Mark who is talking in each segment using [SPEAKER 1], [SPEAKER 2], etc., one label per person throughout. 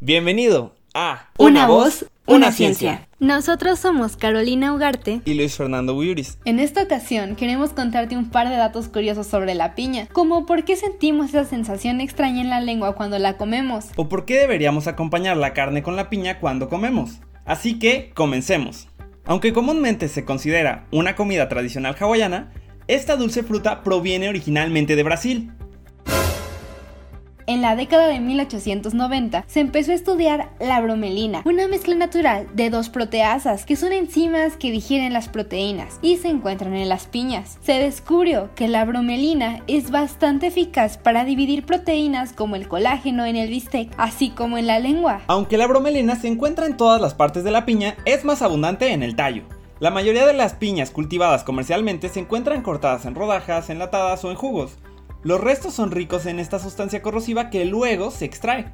[SPEAKER 1] Bienvenido a
[SPEAKER 2] Una, voz, una, ciencia.
[SPEAKER 3] Nosotros somos Carolina Ugarte
[SPEAKER 1] y Luis Fernando Buyuris.
[SPEAKER 2] En esta ocasión queremos contarte un par de datos curiosos sobre la piña, como por qué sentimos esa sensación extraña en la lengua cuando la comemos.
[SPEAKER 1] O por qué deberíamos acompañar la carne con la piña cuando comemos. Así que, comencemos. Aunque comúnmente se considera una comida tradicional hawaiana, esta dulce fruta proviene originalmente de Brasil,
[SPEAKER 2] en la década de 1890 se empezó a estudiar la bromelina, una mezcla natural de dos proteasas que son enzimas que digieren las proteínas y se encuentran en las piñas. Se descubrió que la bromelina es bastante eficaz para dividir proteínas como el colágeno en el bistec, así como en la lengua.
[SPEAKER 1] Aunque la bromelina se encuentra en todas las partes de la piña, es más abundante en el tallo. La mayoría de las piñas cultivadas comercialmente se encuentran cortadas en rodajas, enlatadas o en jugos. Los restos son ricos en esta sustancia corrosiva que luego se extrae.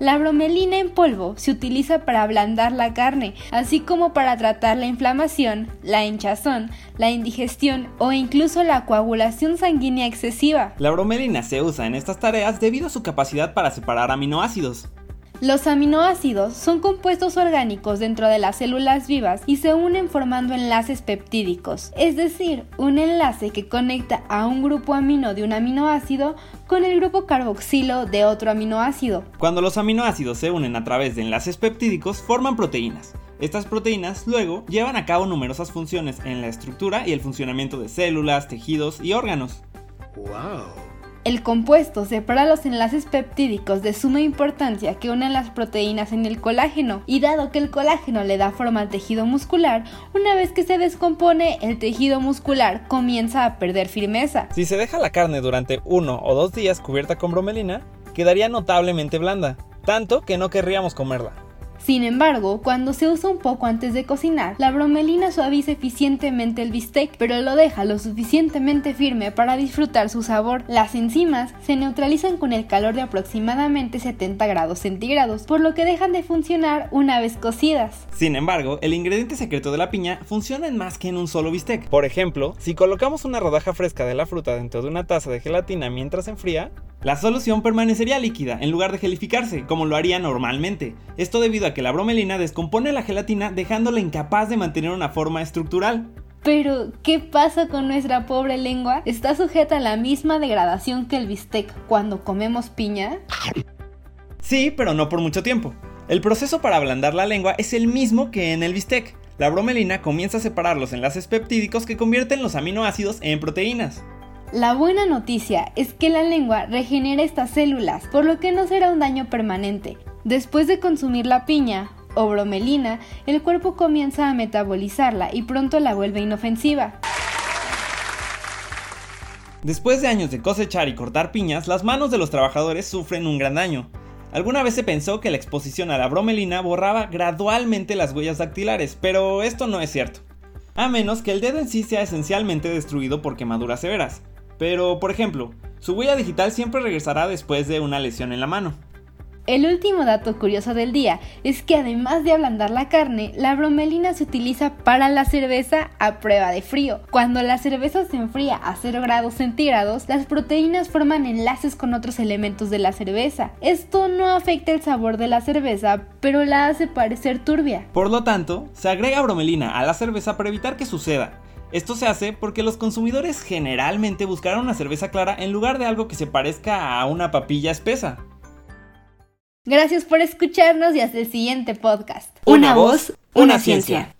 [SPEAKER 2] La bromelina en polvo se utiliza para ablandar la carne, así como para tratar la inflamación, la hinchazón, la indigestión o incluso la coagulación sanguínea excesiva.
[SPEAKER 1] La bromelina se usa en estas tareas debido a su capacidad para separar aminoácidos.
[SPEAKER 2] Los aminoácidos son compuestos orgánicos dentro de las células vivas y se unen formando enlaces peptídicos, es decir, un enlace que conecta a un grupo amino de un aminoácido con el grupo carboxilo de otro aminoácido.
[SPEAKER 1] Cuando los aminoácidos se unen a través de enlaces peptídicos, forman proteínas. Estas proteínas luego llevan a cabo numerosas funciones en la estructura y el funcionamiento de células, tejidos y órganos.
[SPEAKER 2] ¡Wow! El compuesto separa los enlaces peptídicos de suma importancia que unen las proteínas en el colágeno y dado que el colágeno le da forma al tejido muscular, una vez que se descompone el tejido muscular comienza a perder firmeza.
[SPEAKER 1] Si se deja la carne durante uno o dos días cubierta con bromelina, quedaría notablemente blanda, tanto que no querríamos comerla.
[SPEAKER 2] Sin embargo, cuando se usa un poco antes de cocinar, la bromelina suaviza eficientemente el bistec, pero lo deja lo suficientemente firme para disfrutar su sabor. Las enzimas se neutralizan con el calor de aproximadamente 70 grados centígrados, por lo que dejan de funcionar una vez cocidas.
[SPEAKER 1] Sin embargo, el ingrediente secreto de la piña funciona en más que en un solo bistec. Por ejemplo, si colocamos una rodaja fresca de la fruta dentro de una taza de gelatina mientras enfría, la solución permanecería líquida en lugar de gelificarse, como lo haría normalmente. Esto debido a que la bromelina descompone la gelatina dejándola incapaz de mantener una forma estructural.
[SPEAKER 2] Pero, ¿qué pasa con nuestra pobre lengua? ¿Está sujeta a la misma degradación que el bistec cuando comemos piña?
[SPEAKER 1] Sí, pero no por mucho tiempo. El proceso para ablandar la lengua es el mismo que en el bistec. La bromelina comienza a separar los enlaces peptídicos que convierten los aminoácidos en proteínas.
[SPEAKER 2] La buena noticia es que la lengua regenera estas células, por lo que no será un daño permanente. Después de consumir la piña o bromelina, el cuerpo comienza a metabolizarla y pronto la vuelve inofensiva.
[SPEAKER 1] Después de años de cosechar y cortar piñas, las manos de los trabajadores sufren un gran daño. Alguna vez se pensó que la exposición a la bromelina borraba gradualmente las huellas dactilares, pero esto no es cierto. A menos que el dedo en sí sea esencialmente destruido por quemaduras severas. Pero, por ejemplo, su huella digital siempre regresará después de una lesión en la mano.
[SPEAKER 2] El último dato curioso del día es que además de ablandar la carne, la bromelina se utiliza para la cerveza a prueba de frío. Cuando la cerveza se enfría a 0 grados centígrados, las proteínas forman enlaces con otros elementos de la cerveza. Esto no afecta el sabor de la cerveza, pero la hace parecer turbia.
[SPEAKER 1] Por lo tanto, se agrega bromelina a la cerveza para evitar que suceda. Esto se hace porque los consumidores generalmente buscarán una cerveza clara en lugar de algo que se parezca a una papilla espesa.
[SPEAKER 2] Gracias por escucharnos y hasta el siguiente podcast.
[SPEAKER 3] Una, voz, una ciencia.